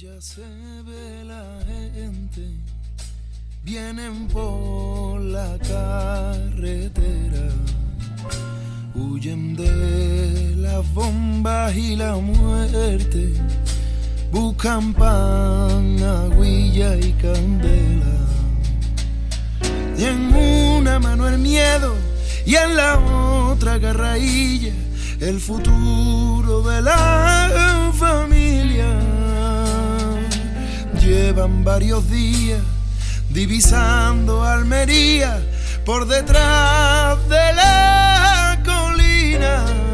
Ya se ve la gente, vienen por la carretera, huyen de las bombas y la muerte, buscan pan, aguilla y candela. Y en una mano el miedo y en la otra garrailla el futuro de la familia llevan varios días divisando Almería por detrás de la colina.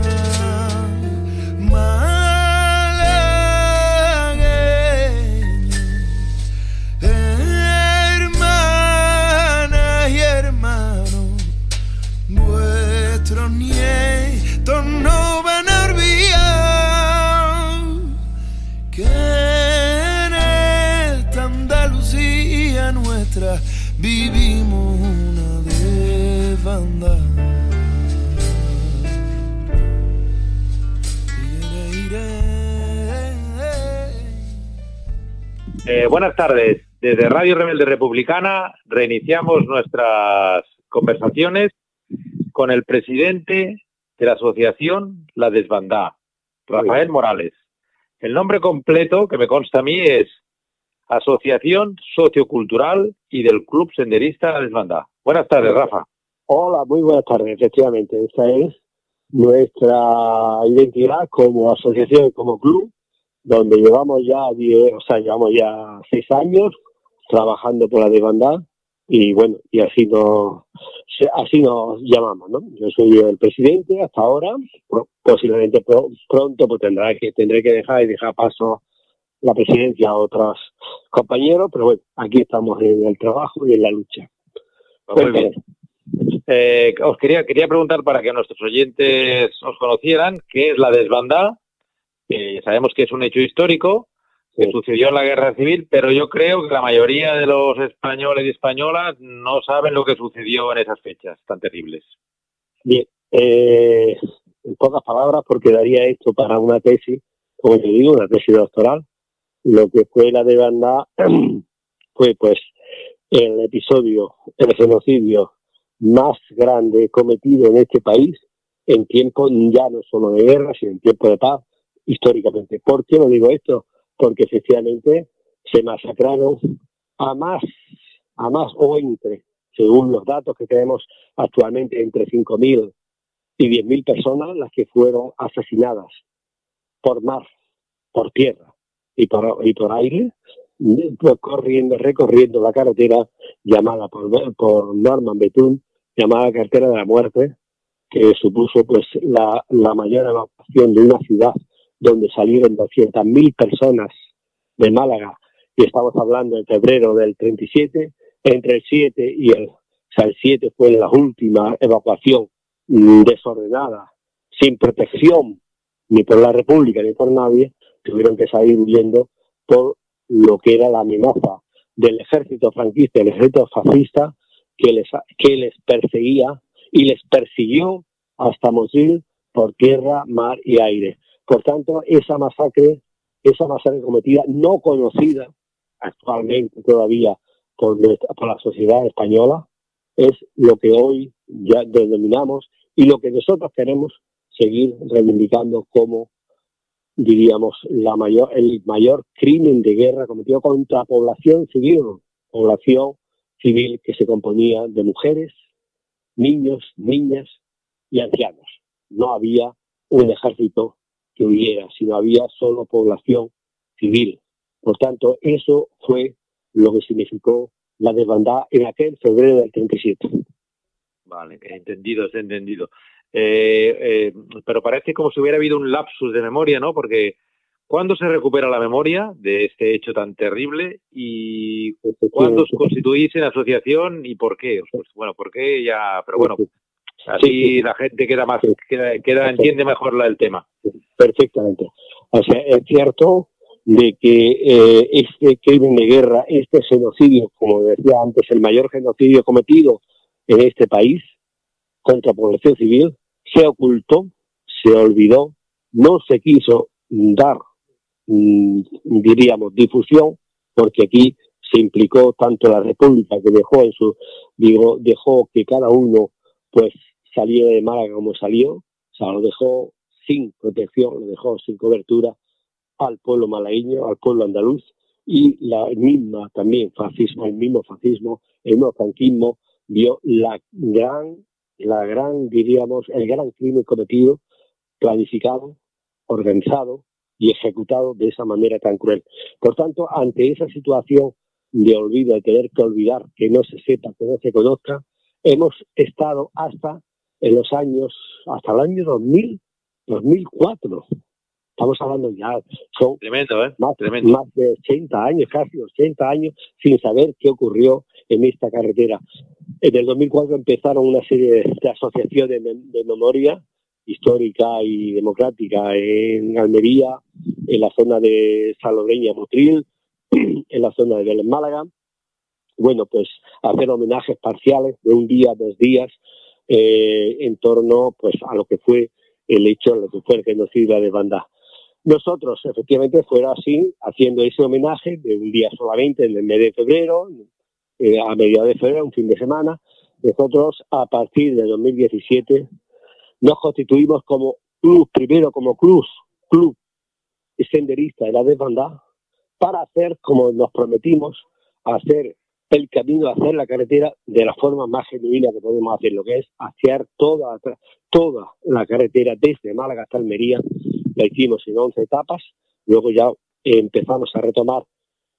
Vivimos una desbandada. Eh, buenas tardes. Desde Radio Rebelde Republicana reiniciamos nuestras conversaciones con el presidente de la asociación La Desbandá, Rafael Morales. El nombre completo que me consta a mí es Asociación Sociocultural y del Club Senderista La Desbandá. Buenas tardes, Rafa. Hola, muy buenas tardes. Efectivamente, esta es nuestra identidad como asociación, como club, donde llevamos ya 10, o sea, llevamos ya seis años trabajando por la desbandada y bueno, y así nos, así nos llamamos, ¿no? Yo soy el presidente hasta ahora, posiblemente pro- pronto pues tendrá que, tendré que dejar y dejar paso la presidencia a otros compañeros, pero bueno, aquí estamos en el trabajo y en la lucha. Pues muy bien. Eh, os quería, quería preguntar para que nuestros oyentes os conocieran qué es la desbandada, sabemos que es un hecho histórico que Sí. sucedió en la guerra civil, pero yo creo que la mayoría de los españoles y españolas no saben lo que sucedió en esas fechas tan terribles. Bien, eh, en pocas palabras, porque daría esto para una tesis, como te digo, una tesis doctoral, lo que fue la de banda fue pues el episodio, el genocidio más grande cometido en este país en tiempo ya no solo de guerra, sino en tiempo de paz, históricamente. ¿Por qué lo digo esto? Porque efectivamente se masacraron a más, a más o entre, según los datos que tenemos actualmente, entre 5.000 y 10.000 personas las que fueron asesinadas por mar, por tierra y por, y por aire, corriendo, recorriendo la carretera llamada por, por Norman Betún, llamada carretera de la muerte, que supuso pues la, la mayor evacuación de una ciudad donde salieron 200.000 personas de Málaga, y estamos hablando en febrero del 37, entre el 7 y el, o sea, el 7 fue la última evacuación desordenada, sin protección, ni por la República ni por nadie, tuvieron que salir huyendo por lo que era la amenaza del ejército franquista, el ejército fascista, que les, que les perseguía y les persiguió hasta Mosul por tierra, mar y aire. Por tanto, esa masacre, esa masacre cometida, no conocida actualmente todavía por, nuestra- por la sociedad española, es lo que hoy ya denominamos y lo que nosotros queremos seguir reivindicando como, diríamos, la mayor, el mayor crimen de guerra cometido contra población civil, población civil que se componía de mujeres, niños, niñas y ancianos. No había un ejército que huyera, sino había solo población civil. Por tanto, eso fue lo que significó la desbandada en aquel febrero del 37. Vale, entendido, entendido. Eh, eh, pero parece como si hubiera habido un lapsus de memoria, ¿no? Porque ¿cuándo se recupera la memoria de este hecho tan terrible y cuándo os constituís en asociación y por qué? Pues, bueno, por qué ya, pero bueno, así la gente queda más, queda, queda entiende mejor la, el tema. Perfectamente. O sea, es cierto de que eh, este crimen de guerra, este genocidio, como decía antes, el mayor genocidio cometido en este país contra población civil, se ocultó, se olvidó, no se quiso dar mm, diríamos, difusión, porque aquí se implicó tanto la República que dejó en su, digo, dejó que cada uno pues saliera de Málaga como salió, o sea, lo dejó sin protección, lo dejó sin cobertura al pueblo malagueño, al pueblo andaluz y la misma también fascismo, el mismo fascismo, el mismo franquismo vio la gran, la gran, diríamos, el gran crimen cometido, planificado, organizado y ejecutado de esa manera tan cruel. Por tanto, ante esa situación de olvido, de tener que olvidar, que no se sepa, que no se conozca, hemos estado hasta en los años, hasta el año 2000, 2004. Estamos hablando ya, son ¿eh? más, más de 80 años, casi 80 años, sin saber qué ocurrió en esta carretera. En el 2004 empezaron una serie de, asociaciones de, memoria histórica y democrática en Almería, en la zona de Salobreña, Motril, en la zona de Belén, Málaga. Bueno, pues hacer homenajes parciales de un día, dos días, eh, en torno pues a lo que fue el hecho, lo que fue el genocidio de Banda. Nosotros, efectivamente, fuera así, haciendo ese homenaje de un día solamente en el mes de febrero, eh, a mediados de febrero, un fin de semana. Nosotros, a partir de 2017, nos constituimos como club, primero como club, club senderista de la desbandada, para hacer, como nos prometimos, hacer el camino, hacer la carretera de la forma más genuina que podemos hacer, lo que es hacer toda, toda la carretera desde Málaga hasta Almería. La hicimos en 11 etapas, luego ya empezamos a retomar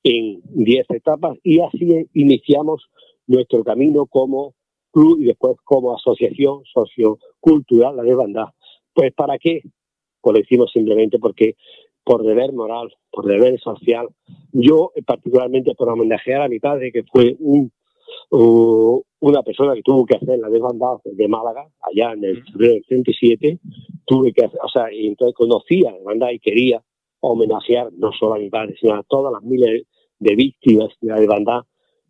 en 10 etapas y así iniciamos nuestro camino como club y después como asociación sociocultural, la de banda. Pues ¿para qué? Pues lo hicimos simplemente porque por deber moral, por deber social. Yo, particularmente por homenajear a mi padre, que fue un, una persona que tuvo que hacer la desbandada de Málaga, allá en el febrero del 37, tuve que hacer, o sea, y entonces conocía la banda y quería homenajear no solo a mi padre, sino a todas las miles de víctimas de la hermandad.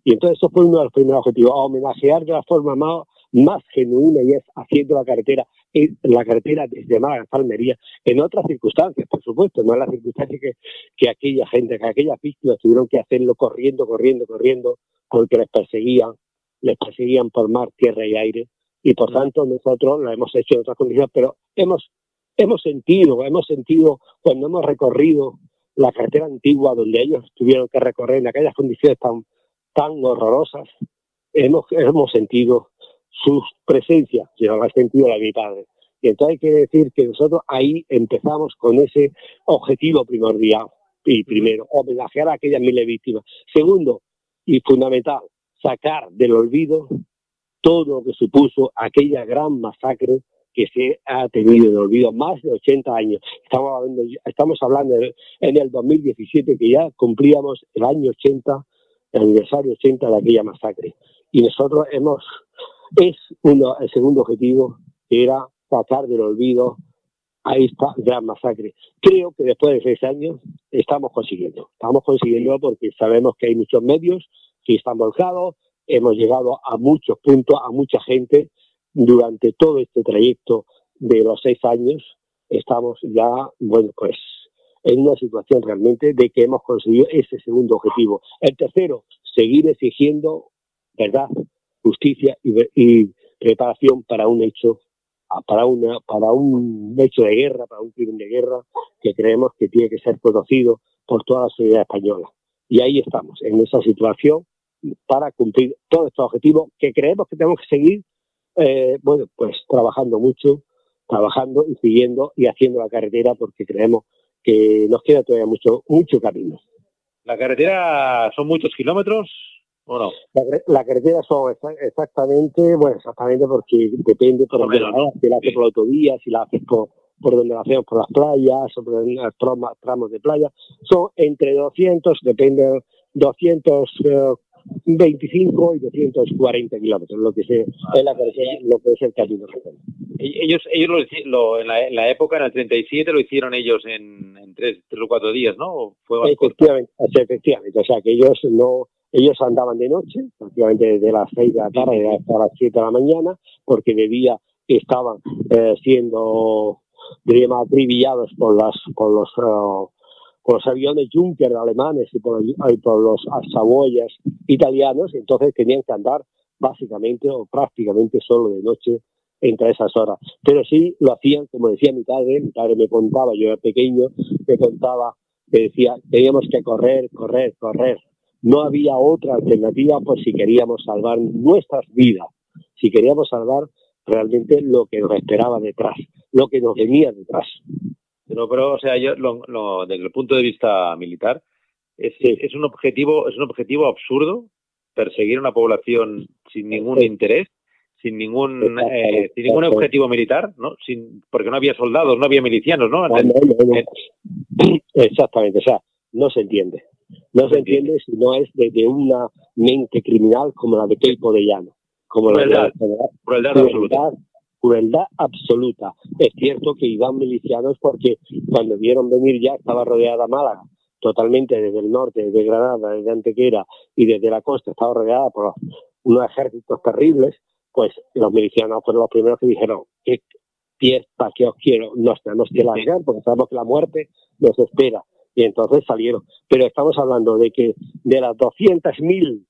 Y entonces eso fue uno de los primeros objetivos, a homenajear de la forma más, más genuina y es haciendo la carretera, la carretera desde Málaga hasta Almería, en otras circunstancias, por supuesto, no en las circunstancias que, que aquella gente, que aquellas víctimas tuvieron que hacerlo corriendo, corriendo, corriendo, porque les perseguían, les perseguían por mar, tierra y aire, y por tanto nosotros lo hemos hecho en otras condiciones, pero hemos, hemos sentido, hemos sentido cuando hemos recorrido la carretera antigua donde ellos tuvieron que recorrer en aquellas condiciones tan, tan horrorosas, hemos, hemos sentido su presencia, la he sentido la de mi padre. Y entonces hay que decir que nosotros ahí empezamos con ese objetivo primordial. Y primero, homenajear a aquellas miles víctimas. Segundo, y fundamental, sacar del olvido todo lo que supuso aquella gran masacre que se ha tenido en olvido más de 80 años. Estamos hablando, estamos hablando en el 2017 que ya cumplíamos el año 80, el aniversario 80 de aquella masacre. Y nosotros hemos, es uno, el segundo objetivo, que era sacar del olvido a esta gran masacre. Creo que después de seis años estamos consiguiendo. Estamos consiguiendo porque sabemos que hay muchos medios que están volcados, hemos llegado a muchos puntos, a mucha gente, durante todo este trayecto de los seis años estamos ya, bueno, pues en una situación realmente de que hemos conseguido ese segundo objetivo. El tercero, seguir exigiendo verdad, justicia y, preparación para un hecho para una para un hecho de guerra, para un crimen de guerra que creemos que tiene que ser conocido por toda la sociedad española. Y ahí estamos, en esa situación, para cumplir todos estos objetivos que creemos que tenemos que seguir eh, bueno, pues trabajando mucho, trabajando y siguiendo y haciendo la carretera porque creemos que nos queda todavía mucho, mucho camino. ¿La carretera son muchos kilómetros o no? La, carretera son exactamente, bueno, exactamente porque depende por donde la si la haces por la autovía, si la haces por, por donde la hacemos por las playas o por los tramos, de playa, son entre 200, depende, 200 25 y 240 kilómetros, lo que se, es la lo que es el camino. Ellos, ellos lo, en, la, en, la, época, en el 37, lo hicieron ellos en, en tres, tres, o cuatro días, ¿no? Fue efectivamente, efectivamente, o sea que ellos no ellos andaban de noche, prácticamente desde las 6 de la tarde hasta las 7 de la mañana, porque de día estaban eh, siendo, diríamos, acribillados por, las, por los... Uh, por los aviones Junker alemanes y por, los saboyas italianos, entonces tenían que andar básicamente o prácticamente solo de noche entre esas horas. Pero sí lo hacían, como decía mi padre, mi padre me contaba, yo era pequeño, me contaba, que decía, teníamos que correr, correr, correr. No había otra alternativa por si queríamos salvar nuestras vidas, si queríamos salvar realmente lo que nos esperaba detrás, lo que nos venía detrás. Pero, pero o sea, yo, lo, desde el punto de vista militar, es, es, un objetivo, es un objetivo absurdo perseguir una población sin ningún interés, sin ningún, eh, sin ningún objetivo militar, ¿no? Sin, porque no había soldados, no había milicianos, ¿no? Exactamente, o sea, no se entiende. No se entiende si no es desde una mente criminal como la de Keipo de Llano. Como crueldad, crueldad, absoluta. Crueldad absoluta. Es cierto que iban milicianos porque cuando vieron venir ya estaba rodeada Málaga totalmente desde el norte, desde Granada, desde Antequera y desde la costa, estaba rodeada por unos ejércitos terribles, pues los milicianos fueron los primeros que dijeron, ¿qué fiesta que os quiero? Nos tenemos que largar porque sabemos que la muerte nos espera. Y entonces salieron. Pero estamos hablando de que de las 200.000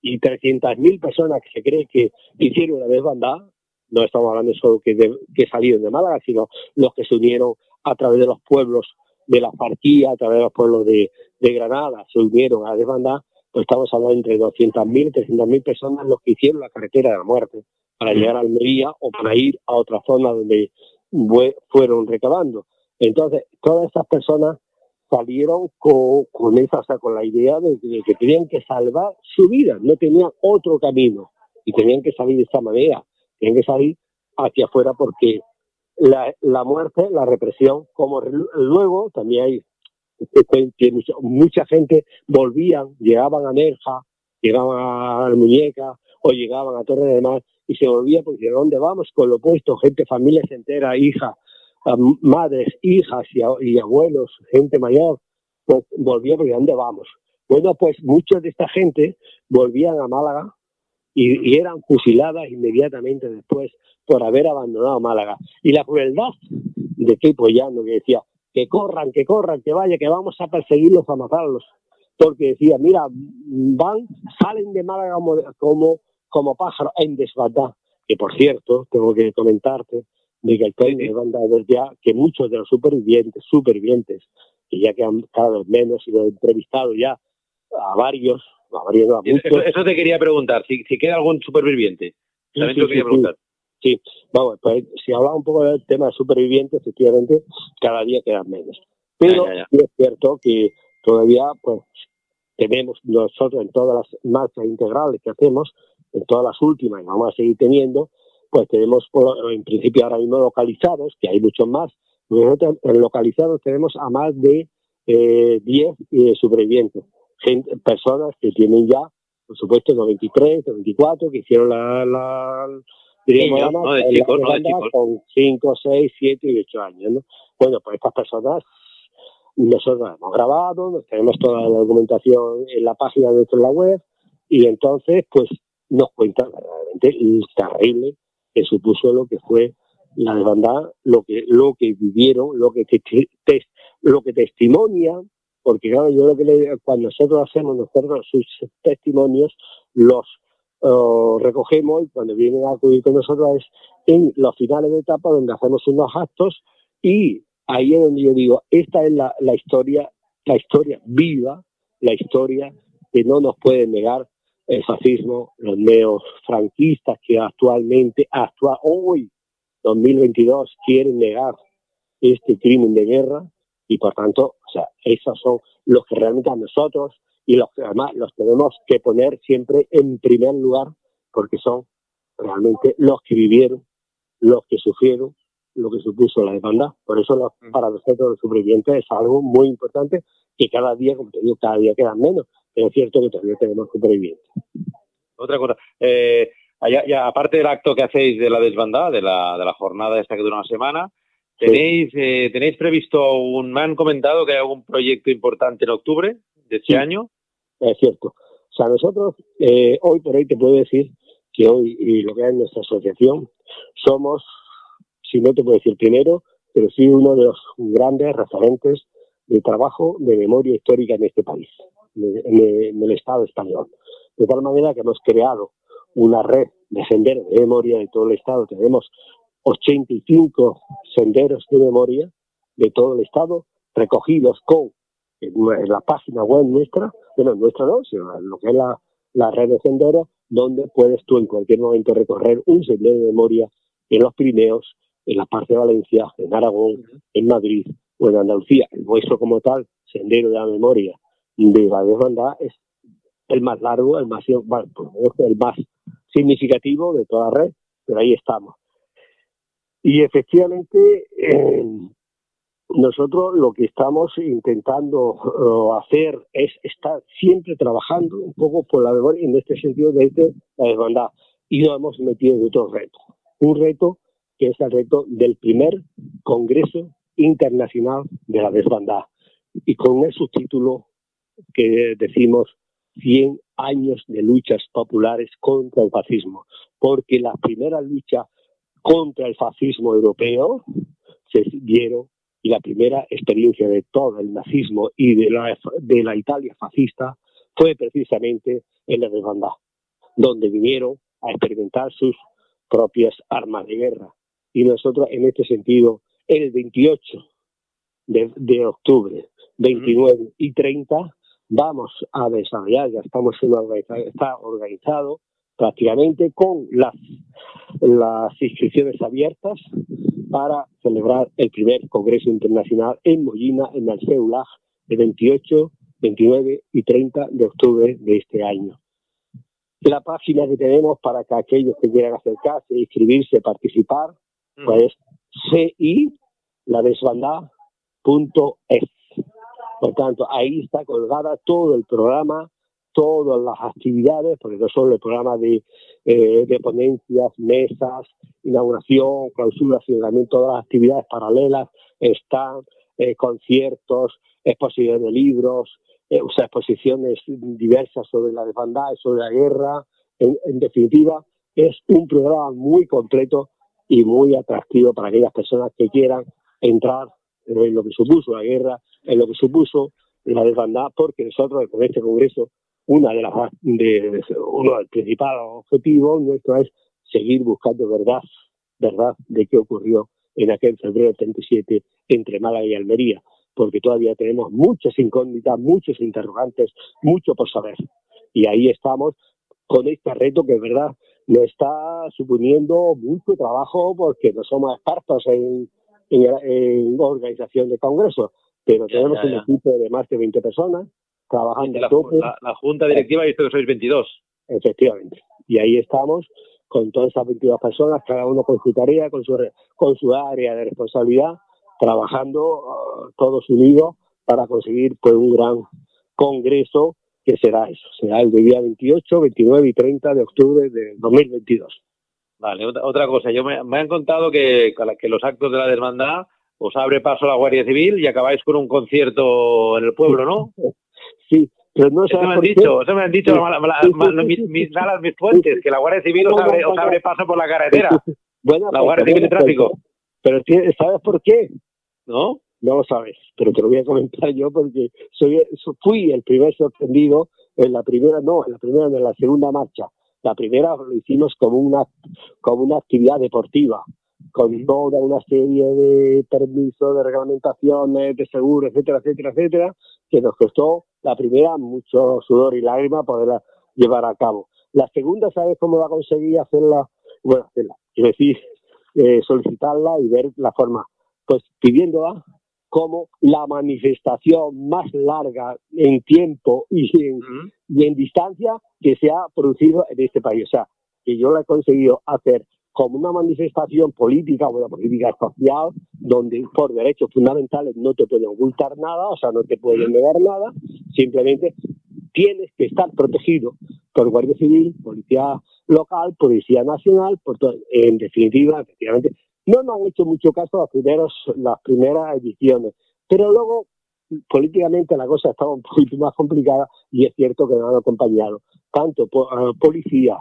y 300.000 personas que se cree que hicieron la desbandada, no estamos hablando solo que, que salieron de Málaga, sino los que se unieron a través de los pueblos de la partida, a través de los pueblos de, Granada, se unieron a la desbandada, pues estamos hablando entre 200.000 y 300.000 personas los que hicieron la carretera de la muerte para llegar a Almería o para ir a otra zona donde fueron recabando. Entonces, todas estas personas salieron con, esa, con la idea de, que tenían que salvar su vida, no tenían otro camino y tenían que salir de esta manera, que salir hacia afuera porque la, muerte, la represión, como luego también hay mucha, gente volvían, llegaban a Nerja, llegaban a Muñeca o llegaban a Torre de Mar y se volvían porque ¿de dónde vamos? Con lo opuesto, gente, familias enteras, hijas, madres, hijas y, abuelos, gente mayor, pues volvían porque ¿dónde vamos? Bueno, pues muchos de esta gente volvían a Málaga y, y eran fusiladas inmediatamente después por haber abandonado Málaga. Y la crueldad de Kepo Llano, que decía, que corran, que corran, que vaya, que vamos a perseguirlos, a matarlos. Porque decía, mira, van, salen de Málaga como, como, pájaros en desbandada. Que por cierto, tengo que comentarte de que el tren de banda ya que muchos de los supervivientes, supervivientes, que ya quedan cada vez menos, y lo he entrevistado ya a varios, a Eso, te quería preguntar, si, si queda algún superviviente. También te quería preguntar. Sí, vamos, pues si hablamos un poco del tema de supervivientes, efectivamente, cada día quedan menos. Pero es cierto que todavía, pues, tenemos nosotros en todas las marchas integrales que hacemos, en todas las últimas, y vamos a seguir teniendo, pues tenemos en principio ahora mismo localizados, que hay muchos más, nosotros localizados tenemos a más de 10 eh, eh, supervivientes, gente, personas que tienen ya, por supuesto, 93, 94, que hicieron la con 5, 6, 7 y 8 años. ¿no? Bueno, pues estas personas nosotros hemos grabado, tenemos toda la documentación en la página de la web y entonces pues nos cuentan realmente el terrible que supuso lo que fue la desbandada, lo que lo que vivieron, lo que te, lo que testimonia, porque claro, yo lo que le, cuando nosotros hacemos nosotros sus testimonios los recogemos y cuando vienen a acudir con nosotros es en los finales de etapa donde hacemos unos actos y ahí es donde yo digo, esta es la, historia, la historia viva, la historia que no nos puede negar el fascismo, los neofranquistas que actualmente, actual, hoy, 2022, quieren negar este crimen de guerra y por tanto, o sea, esos son los que realmente a nosotros y los que además los tenemos que poner siempre en primer lugar porque son realmente los que vivieron, los que sufrieron lo que supuso la demanda. Por eso mm. para nosotros los supervivientes es algo muy importante que cada día, como te digo, cada día quedan menos, pero es cierto que todavía tenemos supervivientes. Otra cosa, eh, ya, aparte del acto que hacéis de la desbandada, de la, de la jornada esta que dura una semana, ¿tenéis, eh, ¿tenéis previsto un, me han comentado que hay algún proyecto importante en octubre de este año? es cierto. O sea, nosotros eh, hoy por hoy te puedo decir que hoy, y lo que es nuestra asociación, somos, si no te puedo decir primero, pero sí uno de los grandes referentes de trabajo de memoria histórica en este país, en el Estado español. De tal manera que hemos creado una red de senderos de memoria de todo el Estado. Tenemos 85 senderos de memoria de todo el Estado recogidos con en la página web nuestra, bueno, nuestra no, sino lo que es la, la red de senderos, donde puedes tú en cualquier momento recorrer un sendero de memoria en los Pirineos, en la parte de Valencia, en Aragón, en Madrid o en Andalucía. El nuestro como tal, sendero de la memoria de la desbandada, es el más largo, el más, el más significativo de toda la red, pero ahí estamos. Y efectivamente, eh, nosotros lo que estamos intentando eh, hacer es estar siempre trabajando un poco por la memoria en este sentido de la desbandada. Y nos hemos metido en otro reto. Un reto que es el reto del primer Congreso Internacional de la Desbandada. Y con el subtítulo que decimos 100 años de luchas populares contra el fascismo, porque la primera lucha contra el fascismo europeo se dieron y la primera experiencia de todo el nazismo y de la, de la Italia fascista fue precisamente en la desbandada, donde vinieron a experimentar sus propias armas de guerra. Y nosotros, en este sentido, el 28 de, octubre, 29 y 30, vamos a desarrollar, ya estamos organizado, está organizado prácticamente con las, las inscripciones abiertas para celebrar el primer Congreso Internacional en Mollina, en el CEULAG, el 28, 29 y 30 de octubre de este año. La página que tenemos para que aquellos que quieran acercarse, inscribirse, participar, mm. pues ci, la desbandada.es. Por tanto, ahí está colgada todo el programa, todas las actividades, porque no solo el programa de, eh, de ponencias, mesas, inauguración, clausura, sino también todas las actividades paralelas, están eh, conciertos, exposiciones de libros, eh, o sea, exposiciones diversas sobre la desbandada, sobre la guerra. En, definitiva, es un programa muy completo y muy atractivo para aquellas personas que quieran entrar en lo que supuso la guerra, en lo que supuso la desbandada, porque nosotros con este Congreso, una de las de, uno del principal objetivo nuestro es seguir buscando verdad, verdad de qué ocurrió en aquel febrero 37 entre Málaga y Almería, porque todavía tenemos muchas incógnitas, muchos interrogantes, mucho por saber. Y ahí estamos con este reto que es verdad nos está suponiendo mucho trabajo porque no somos expertos en, en, organización de congresos, pero tenemos un equipo de más de 20 personas trabajando. La, la, junta directiva visto que sois 22. Efectivamente. Y ahí estamos con todas esas 22 personas, cada uno con su tarea, con su, con su área de responsabilidad, trabajando uh, todos unidos para conseguir pues, un gran congreso que será eso, será el día 28, 29 y 30 de octubre de 2022. Vale, otra, cosa, yo me, me, han contado que, que los actos de la desbandada os abre paso la Guardia Civil y acabáis con un concierto en el pueblo, ¿no? Sí, pero no eso me han dicho, eso me han dicho mis, mis, mis fuentes, que la Guardia Civil os abre, os abre paso por la carretera. Bueno, la Guardia Civil de Tráfico. Pero, ¿sabes por qué? ¿No? No lo sabes, pero te lo voy a comentar yo porque soy, fui el primer sorprendido en la primera, no, en la primera, en la segunda marcha. La primera lo hicimos como una, como una actividad deportiva, con toda una serie de permisos, de reglamentaciones, de seguros, etcétera, etcétera, etcétera, que nos costó la primera mucho sudor y lágrimas poderla llevar a cabo. La segunda, ¿sabes cómo va a conseguir hacerla? Bueno, hacerla, es decir, eh, solicitarla y ver la forma. Pues pidiéndola como la manifestación más larga en tiempo y en, y en distancia que se ha producido en este país. O sea, que yo la he conseguido hacer como una manifestación política o una política social donde por derechos fundamentales no te pueden ocultar nada, o sea, no te pueden negar nada, simplemente tienes que estar protegido por Guardia Civil, Policía Local, Policía Nacional, en definitiva, efectivamente, no nos han hecho mucho caso las, primeros, las primeras ediciones, pero luego políticamente la cosa estaba un poquito más complicada y es cierto que nos han acompañado tanto eh, policía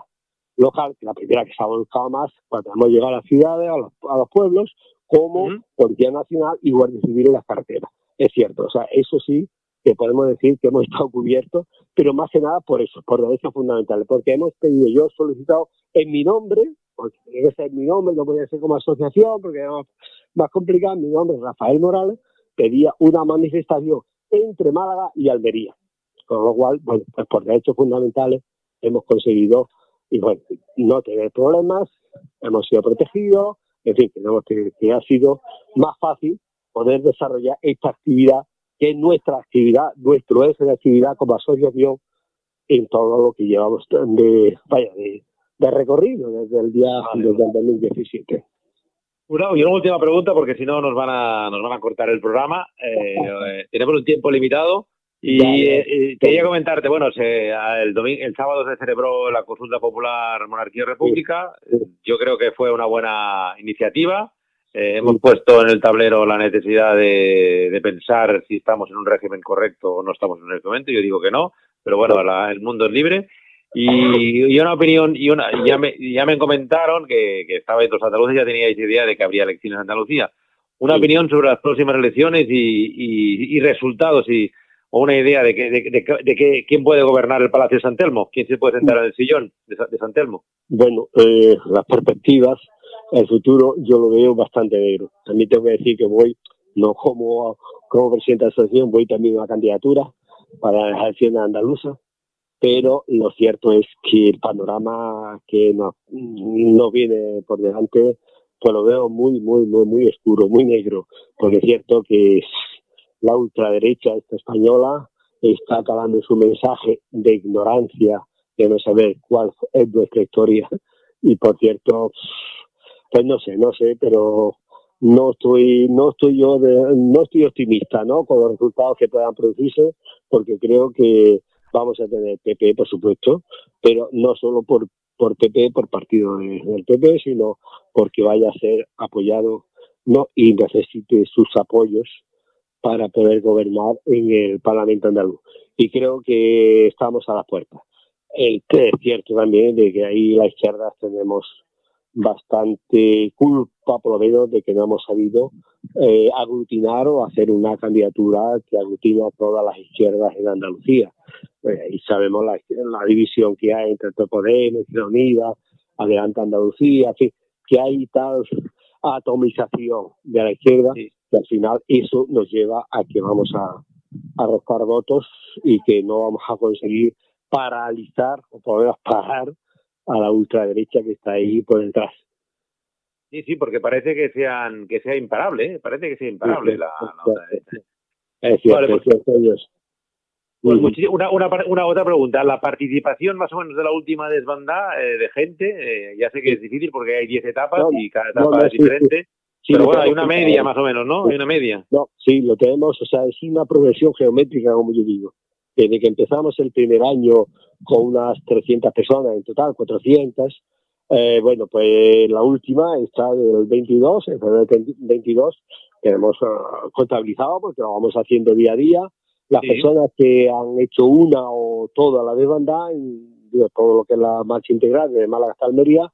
local, que la primera que se ha volcado más cuando hemos llegado a las ciudades, a los, pueblos, como Policía Nacional y Guardia Civil en las carreteras. es cierto. O sea, eso sí que podemos decir que hemos estado cubiertos, pero más que nada por eso, por derechos fundamentales, porque hemos pedido, yo he solicitado en mi nombre, porque tiene que ser mi nombre, no podía ser como asociación, porque era más complicado, mi nombre es Rafael Morales, pedía una manifestación entre Málaga y Almería. Con lo cual, bueno, pues por derechos fundamentales hemos conseguido y bueno, no tener problemas, hemos sido protegidos, en fin, que, que ha sido más fácil poder desarrollar esta actividad, que es nuestra actividad, nuestro eje de actividad como asociación en todo lo que llevamos de, vaya, de, recorrido desde el día desde el 2017. Una, y una última pregunta, porque si no nos van a nos van a cortar el programa. Eh, tenemos un tiempo limitado. Y, quería comentarte, bueno, el, domingo, el sábado se celebró la consulta popular Monarquía República. Yo creo que fue una buena iniciativa. Eh, hemos puesto en el tablero la necesidad de, pensar si estamos en un régimen correcto o no estamos en este momento. Yo digo que no, pero bueno, el mundo es libre. Y, una opinión, y una, ya, me, ya me comentaron que, que estabais los andaluces, ya teníais idea de que habría elecciones en Andalucía. Una opinión sobre las próximas elecciones y, y, resultados y o una idea de, que, de, que, quién puede gobernar el Palacio de San Telmo, quién se puede sentar en sillón de, San Telmo. Bueno, eh, las perspectivas, el futuro yo lo veo bastante negro. También tengo que decir que voy, no como, como presidente de la asociación, voy también a una candidatura para la elección andaluza pero lo cierto es que el panorama que nos, viene por delante, pues lo veo muy, muy, muy, muy oscuro, muy negro, porque es cierto que la ultraderecha esta española está acabando su mensaje de ignorancia, de no saber cuál es nuestra historia, y por cierto, pues no sé, no sé, pero no estoy no estoy yo no estoy optimista no con los resultados que puedan producirse porque creo que vamos a tener PP, por supuesto, pero no solo por, por PP, por partido del PP, sino porque vaya a ser apoyado no y necesite sus apoyos para poder gobernar en el Parlamento andaluz. Y creo que estamos a la puerta. es cierto también de que ahí las izquierdas tenemos bastante culpa, por lo menos, de que no hemos sabido eh, aglutinar o hacer una candidatura que aglutine a todas las izquierdas en Andalucía. Eh, y sabemos la, división que hay entre Podemos, Izquierda Unida, Adelante Andalucía, que hay tal atomización de la izquierda que al final eso nos lleva a que vamos a arrojar votos y que no vamos a conseguir paralizar o poder parar a la ultraderecha que está ahí por detrás. Sí, sí, porque parece que sean que sea imparable, ¿eh? parece que sea imparable la, Es cierto, pues, pues una, una, una, otra pregunta. La participación más o menos de la última desbandada eh, de gente, eh, ya sé que es difícil porque hay 10 etapas y cada etapa es diferente. Pero bueno, hay una media más o menos, ¿no? Hay una media. No, sí, lo tenemos, o sea, es una progresión geométrica, como yo digo. Desde que empezamos el primer año con unas 300 personas en total, 400, eh, bueno, pues la última está del 22, en febrero del 22, que hemos uh, contabilizado porque lo vamos haciendo día a día las personas que han hecho una o toda la desbandada, en todo lo que es la marcha integral de Málaga hasta Almería,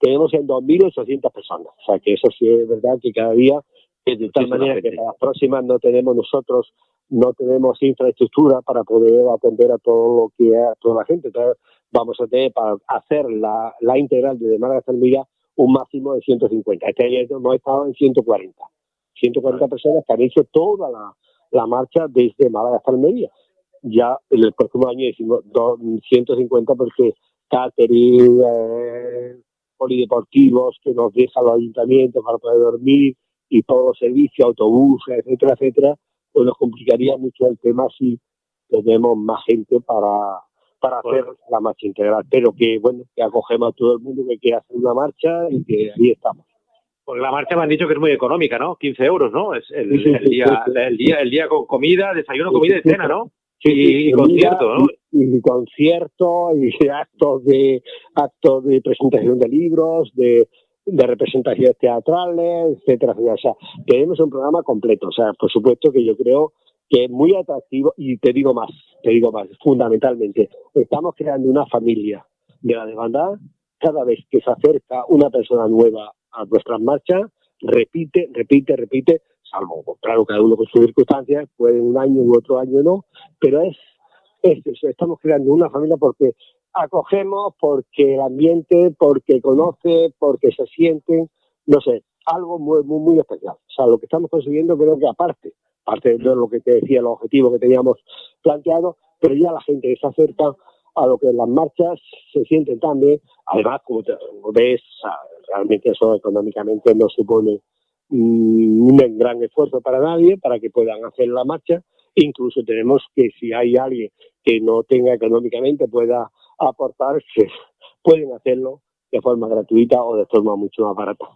tenemos en 2.800 personas. O sea que eso sí es verdad que cada día, de tal manera que para las próximas no tenemos nosotros, no tenemos infraestructura para poder atender a todo lo que a toda la gente. Entonces vamos a tener para hacer la, la integral de Málaga hasta Almería un máximo de 150. Este año hemos estado en 140. 140 personas que han hecho toda la, la marcha desde Málaga hasta Almería. Ya en el próximo año decimos 150 porque catering, eh, polideportivos que nos dejan los ayuntamientos para poder dormir y todos los servicios, autobuses, etcétera, etcétera, pues nos complicaría mucho el tema si tenemos más gente para, para hacer la marcha integral. Pero que, bueno, que acogemos a todo el mundo que quiera hacer una marcha y que ahí estamos. Porque la marcha me han dicho que es muy económica, ¿no? 15 euros, ¿no? Es el, día, el, día, el día con comida, desayuno, comida y cena, ¿no? y, concierto, ¿no? Y, concierto y actos de actos de presentación de libros, de, de representaciones teatrales, etcétera, O sea, tenemos un programa completo. O sea, por supuesto que yo creo que es muy atractivo y te digo más, te digo más, fundamentalmente, estamos creando una familia de la demanda cada vez que se acerca una persona nueva a nuestras marchas, repite, repite, repite, salvo, claro, cada uno con sus circunstancias, puede un año u otro año no, pero es, estamos creando una familia porque acogemos, porque el ambiente, porque conoce, porque se sienten, no sé, algo muy, muy, muy especial. O sea, lo que estamos consiguiendo creo que aparte, aparte de lo que te decía, los objetivos que teníamos planteados, pero ya la gente que se acerca a lo que las marchas se sienten también. Además, como, ves, realmente eso económicamente no supone mm, un gran esfuerzo para nadie para que puedan hacer la marcha. Incluso tenemos que si hay alguien que no tenga económicamente pueda aportar, pueden hacerlo de forma gratuita o de forma mucho más barata.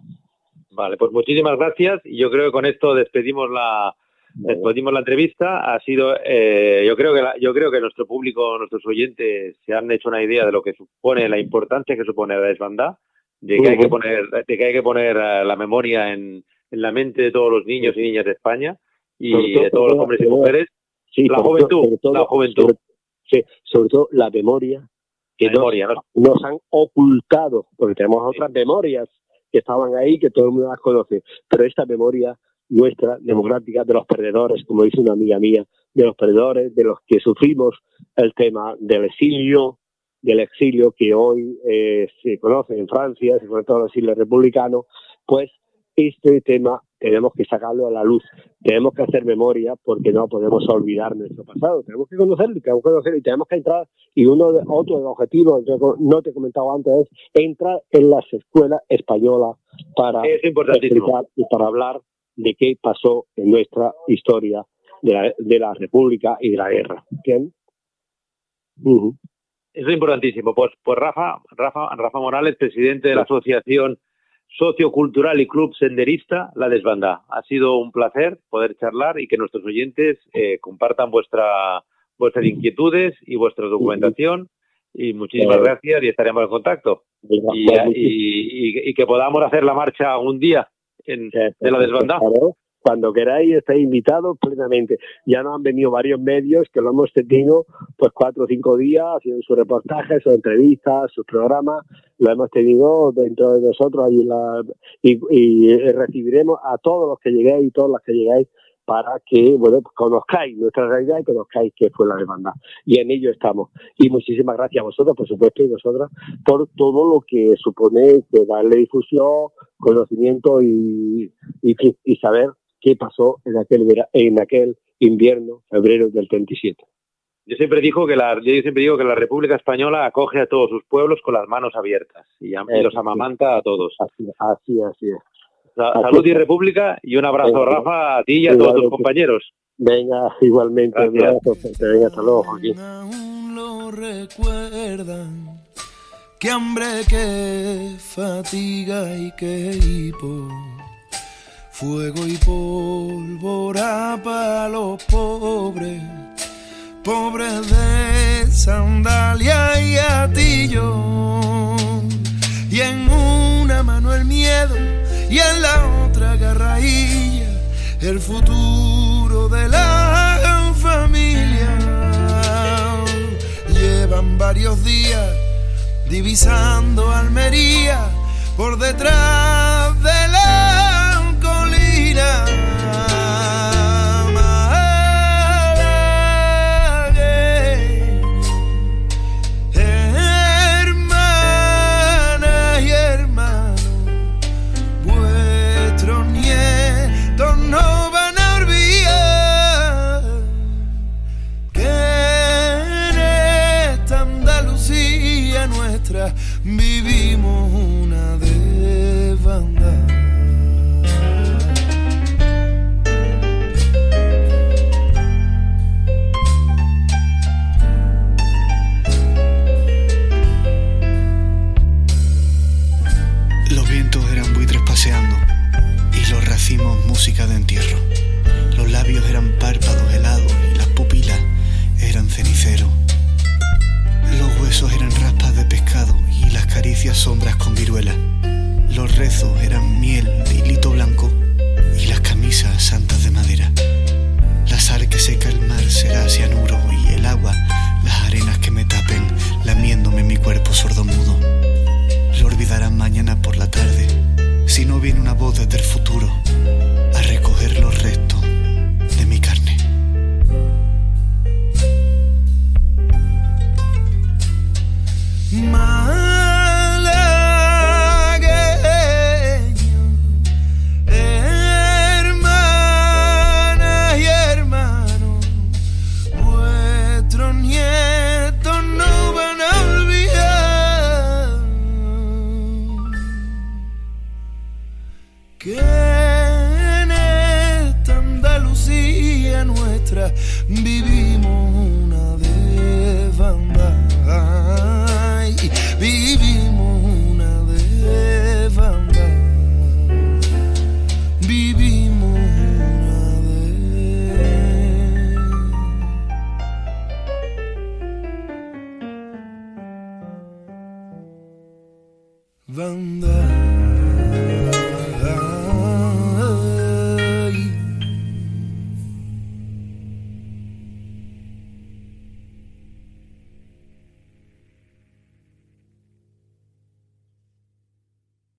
Vale, pues muchísimas gracias y yo creo que con esto despedimos la, Despedimos la entrevista. Ha sido, eh, yo creo que yo creo que nuestro público, nuestros oyentes, se han hecho una idea de lo que supone la importancia que supone la desbandada, de que hay que poner, de que hay que poner eh, la memoria en, en la mente de todos los niños y niñas de España y de todos los hombres y mujeres. Sí, la juventud, la juventud. sí, sobre todo la memoria que nos, han ocultado, porque tenemos otras memorias que estaban ahí, que todo el mundo las conoce, pero esta memoria nuestra democrática de los perdedores, como dice una amiga mía, de los perdedores, de los que sufrimos el tema del exilio, del exilio que hoy eh, se conoce en Francia, se conoce todo el exilio republicano, pues este tema tenemos que sacarlo a la luz, tenemos que hacer memoria porque no podemos olvidar nuestro pasado, tenemos que conocerlo, tenemos que conocerlo y tenemos que entrar, y uno de, otro de los objetivos, no te he comentado antes, es entrar en las escuelas españolas para, y para hablar de qué pasó en nuestra historia de la, de la República y de la guerra. ¿Bien? Eso es importantísimo. Pues, pues Rafa, Rafa, Rafa Morales, presidente de la Asociación Sociocultural y Club Senderista La Desbanda. Ha sido un placer poder charlar y que nuestros oyentes eh, compartan vuestra, vuestras inquietudes y vuestra documentación. Y muchísimas gracias y estaremos en contacto. y, que podamos hacer la marcha un día de la desbandada. Cuando queráis, estáis invitados plenamente. Ya nos han venido varios medios que lo hemos tenido pues cuatro o cinco días haciendo sus reportajes, sus entrevistas, sus programas. Lo hemos tenido dentro de nosotros y, y recibiremos a todos los que lleguéis y todas las que llegáis para que bueno pues conozcáis nuestra realidad y conozcáis qué fue la demanda. Y en ello estamos. Y muchísimas gracias a vosotros, por supuesto, y vosotras, por todo lo que supone que darle difusión, conocimiento y, y, saber qué pasó en aquel, en aquel invierno, febrero del 37. Yo siempre, digo que la, yo siempre digo que la República Española acoge a todos sus pueblos con las manos abiertas y, los amamanta a todos. Así, así, así es. Salud y república y un abrazo, Rafa, a ti y a todos tus compañeros. Venga, igualmente, un abrazo, venga, hasta luego, Joaquín. lo recuerdan, que hambre, que fatiga y que hipo, fuego y pólvora para los pobres, pobres de sandalia y atillo, y en una mano el miedo y en la otra garrailla el futuro de la familia. Llevan varios días divisando Almería por detrás